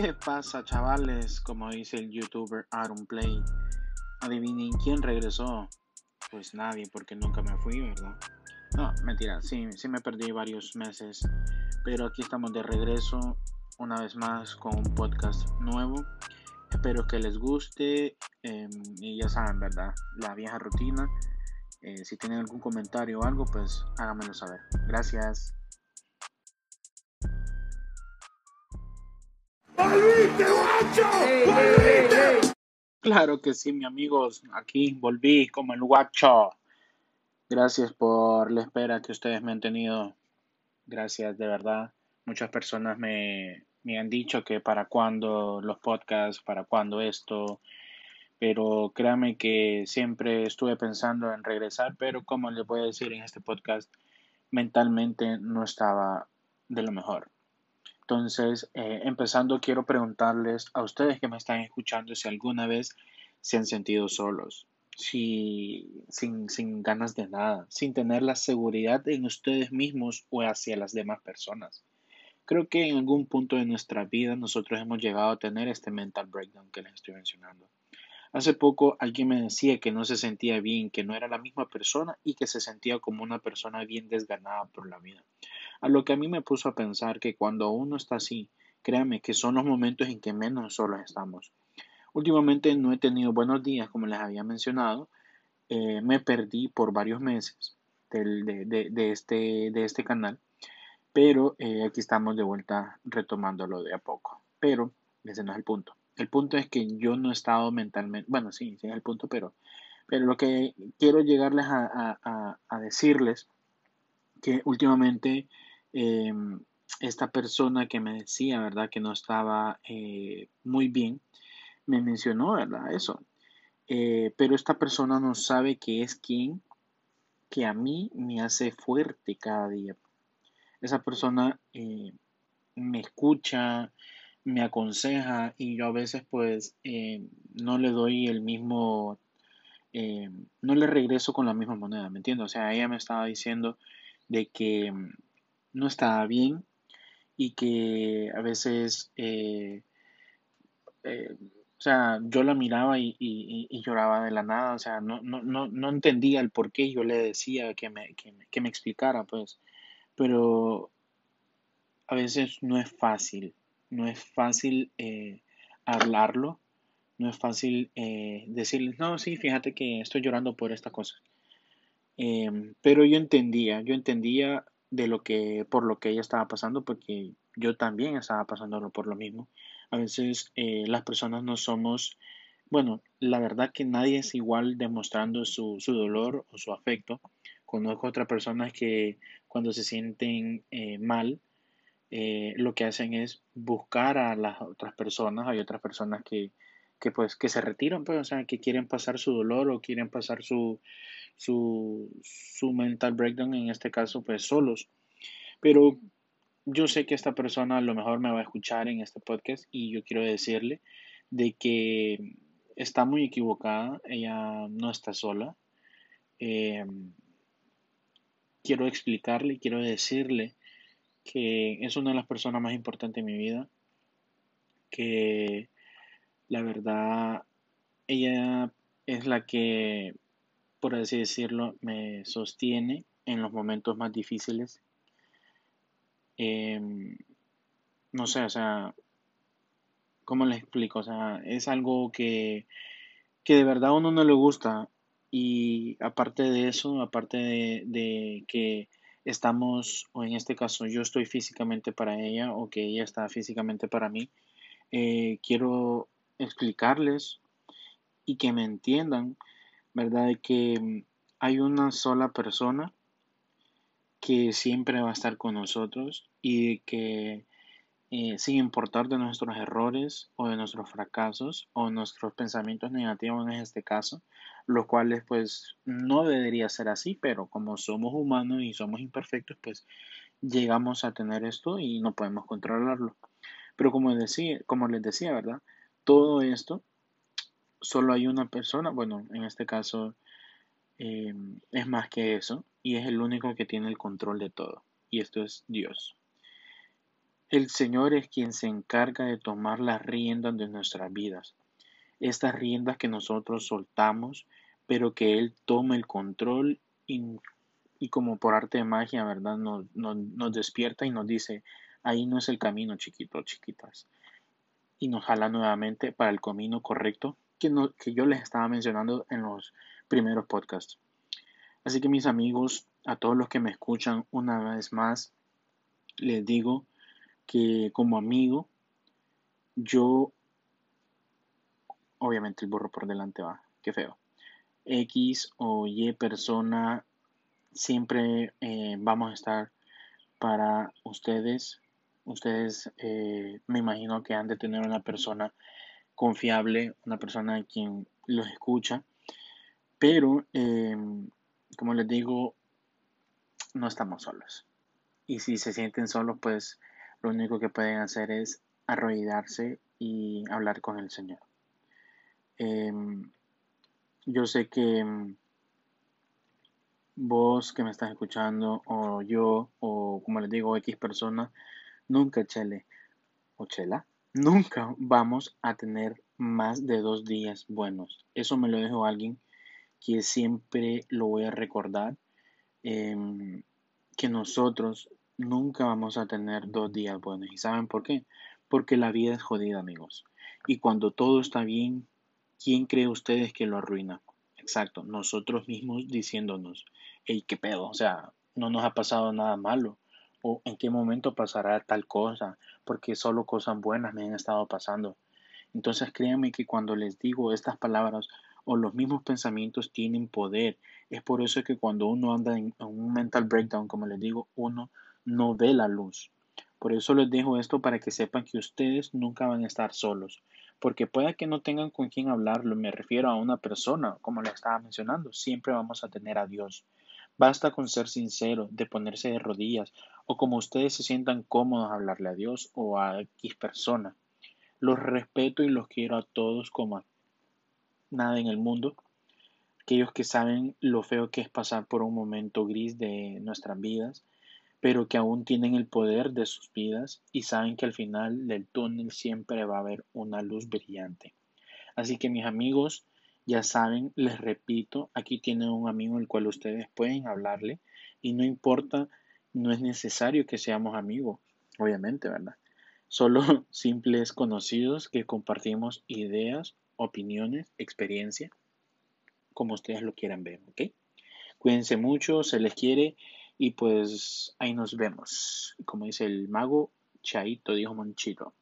¿Qué pasa, chavales? Como dice el youtuber Aaron Play. Adivinen quién regresó. Pues nadie, porque nunca me fui, ¿verdad? No, mentira, sí, sí me perdí varios meses. Pero aquí estamos de regreso, una vez más, con un podcast nuevo. Espero que les guste. Em, y ya saben, ¿verdad? La vieja rutina. Eh, si tienen algún comentario o algo, pues háganmelo saber. Gracias. Claro que sí, mi amigos. Aquí volví como el guacho. Gracias por la espera que ustedes me han tenido. Gracias, de verdad. Muchas personas me, me han dicho que para cuándo los podcasts, para cuándo esto. Pero créanme que siempre estuve pensando en regresar, pero como les voy a decir en este podcast, mentalmente no estaba de lo mejor. Entonces, eh, empezando, quiero preguntarles a ustedes que me están escuchando si alguna vez se han sentido solos, si, sin, sin ganas de nada, sin tener la seguridad en ustedes mismos o hacia las demás personas. Creo que en algún punto de nuestra vida nosotros hemos llegado a tener este mental breakdown que les estoy mencionando. Hace poco alguien me decía que no se sentía bien, que no era la misma persona y que se sentía como una persona bien desganada por la vida. A lo que a mí me puso a pensar que cuando uno está así, créame que son los momentos en que menos solos estamos. Últimamente no he tenido buenos días, como les había mencionado. Eh, me perdí por varios meses de, este, de este canal, pero eh, aquí estamos de vuelta retomándolo de a poco. Pero ese no es el punto. El punto es que yo no he estado mentalmente, bueno, sí, sí es el punto, pero, pero lo que quiero llegarles a, decirles que últimamente em, esta persona que me decía, ¿verdad? Que no estaba eh, muy bien, me mencionó, ¿verdad? Eso. Eh, pero esta persona no sabe que es quien que a mí me hace fuerte cada día. Esa persona eh, me escucha, me aconseja y yo a veces pues no le doy el mismo, no le regreso con la misma moneda, ¿me entiendes? O sea, ella me estaba diciendo de que no estaba bien y que a veces, eh, o sea, yo la miraba y, lloraba de la nada, o sea, no, no, no, no entendía el por qué yo le decía que me, que que me explicara, pues, pero a veces no es fácil no es fácil eh, hablarlo, no es fácil eh, decirles, no, sí, fíjate que estoy llorando por esta cosa. Em, pero yo entendía, yo entendía de lo que, por lo que ella estaba pasando, porque yo también estaba pasándolo por lo mismo. A veces eh, las personas no somos, bueno, la verdad que nadie es igual demostrando su, su dolor o su afecto. Conozco otras personas que cuando se sienten mal, eh, lo que hacen es buscar a las otras personas. Hay otras personas que, que, pues, que se retiran, pues, o sea, que quieren pasar su dolor o quieren pasar su, su, su mental breakdown, en este caso, pues, solos. Pero yo sé que esta persona a lo mejor me va a escuchar en este podcast y yo quiero decirle de que está muy equivocada, ella no está sola. Eh, quiero explicarle, quiero decirle que es una de las personas más importantes en mi vida, que la verdad ella es la que, por así decirlo, me sostiene en los momentos más difíciles. Em, no sé, o sea, ¿cómo les explico? O sea, es algo que, que de verdad a uno no le gusta. Y aparte de eso, aparte de que estamos, o en este caso yo estoy físicamente para ella o que ella está físicamente para mí, eh, quiero explicarles y que me entiendan, ¿verdad? Que hay una sola persona que siempre va a estar con nosotros y que eh, sin importar de nuestros errores o de nuestros fracasos o nuestros pensamientos negativos en este caso, los cuales pues no debería ser así, pero como somos humanos y somos imperfectos, pues llegamos a tener esto y no podemos controlarlo. Pero como, decía, como les decía, ¿verdad? Todo esto, solo hay una persona, bueno, en este caso eh, es más que eso, y es el único que tiene el control de todo, y esto es Dios. El Señor es quien se encarga de tomar las riendas de nuestras vidas. Estas riendas que nosotros soltamos, pero que Él toma el control y, como por arte de magia, ¿verdad? Nos, nos, despierta y nos dice, ahí no es el camino, chiquitos, chiquitas. Y nos jala nuevamente para el camino correcto que, que yo les estaba mencionando en los primeros podcasts. Así que mis amigos, a todos los que me escuchan una vez más, les digo que como amigo, yo, obviamente el burro por delante va, qué feo. X o Y persona, siempre eh, vamos a estar para ustedes. Ustedes eh, me imagino que han de tener una persona confiable, una persona quien los escucha. Pero, em, como les digo, no estamos solos. Y si se sienten solos, pues lo único que pueden hacer es arrodillarse y hablar con el Señor. Em, yo sé que em, vos que me estás escuchando, o yo, o como les digo, X persona, nunca, Chele, o Chela, nunca vamos a tener más de dos días buenos. Eso me lo dijo alguien que siempre lo voy a recordar. Em, que nosotros nunca vamos a tener dos días buenos. ¿Y saben por qué? Porque la vida es jodida, amigos. Y cuando todo está bien, ¿quién cree ustedes que lo arruina? Exacto, nosotros mismos diciéndonos, hey, qué pedo, o sea, no nos ha pasado nada malo. O en qué momento pasará tal cosa, porque solo cosas buenas me han estado pasando. Entonces créanme que cuando les digo estas palabras o los mismos pensamientos tienen poder. Es por eso que cuando uno anda en un mental breakdown, como les digo, uno no ve la luz. Por eso les dejo esto para que sepan que ustedes nunca van a estar solos. Porque pueda que no tengan con quién hablarlo, me refiero a una persona, como le estaba mencionando, siempre vamos a tener a Dios. Basta con ser sincero, de ponerse de rodillas, o como ustedes se sientan cómodos hablarle a Dios o a X persona. Los respeto y los quiero a todos como a nada en el mundo. Aquellos que saben lo feo que es pasar por un momento gris de nuestras vidas pero que aún tienen el poder de sus vidas y saben que al final del túnel siempre va a haber una luz brillante. Así que mis amigos, ya saben, les repito, aquí tienen un amigo el cual ustedes pueden hablarle y no importa, no es necesario que seamos amigos, obviamente, ¿verdad? Solo simples conocidos que compartimos ideas, opiniones, experiencia, como ustedes lo quieran ver, ¿ok? Cuídense mucho, se les quiere y pues ahí nos vemos. Como dice el mago, Chaito dijo Monchito.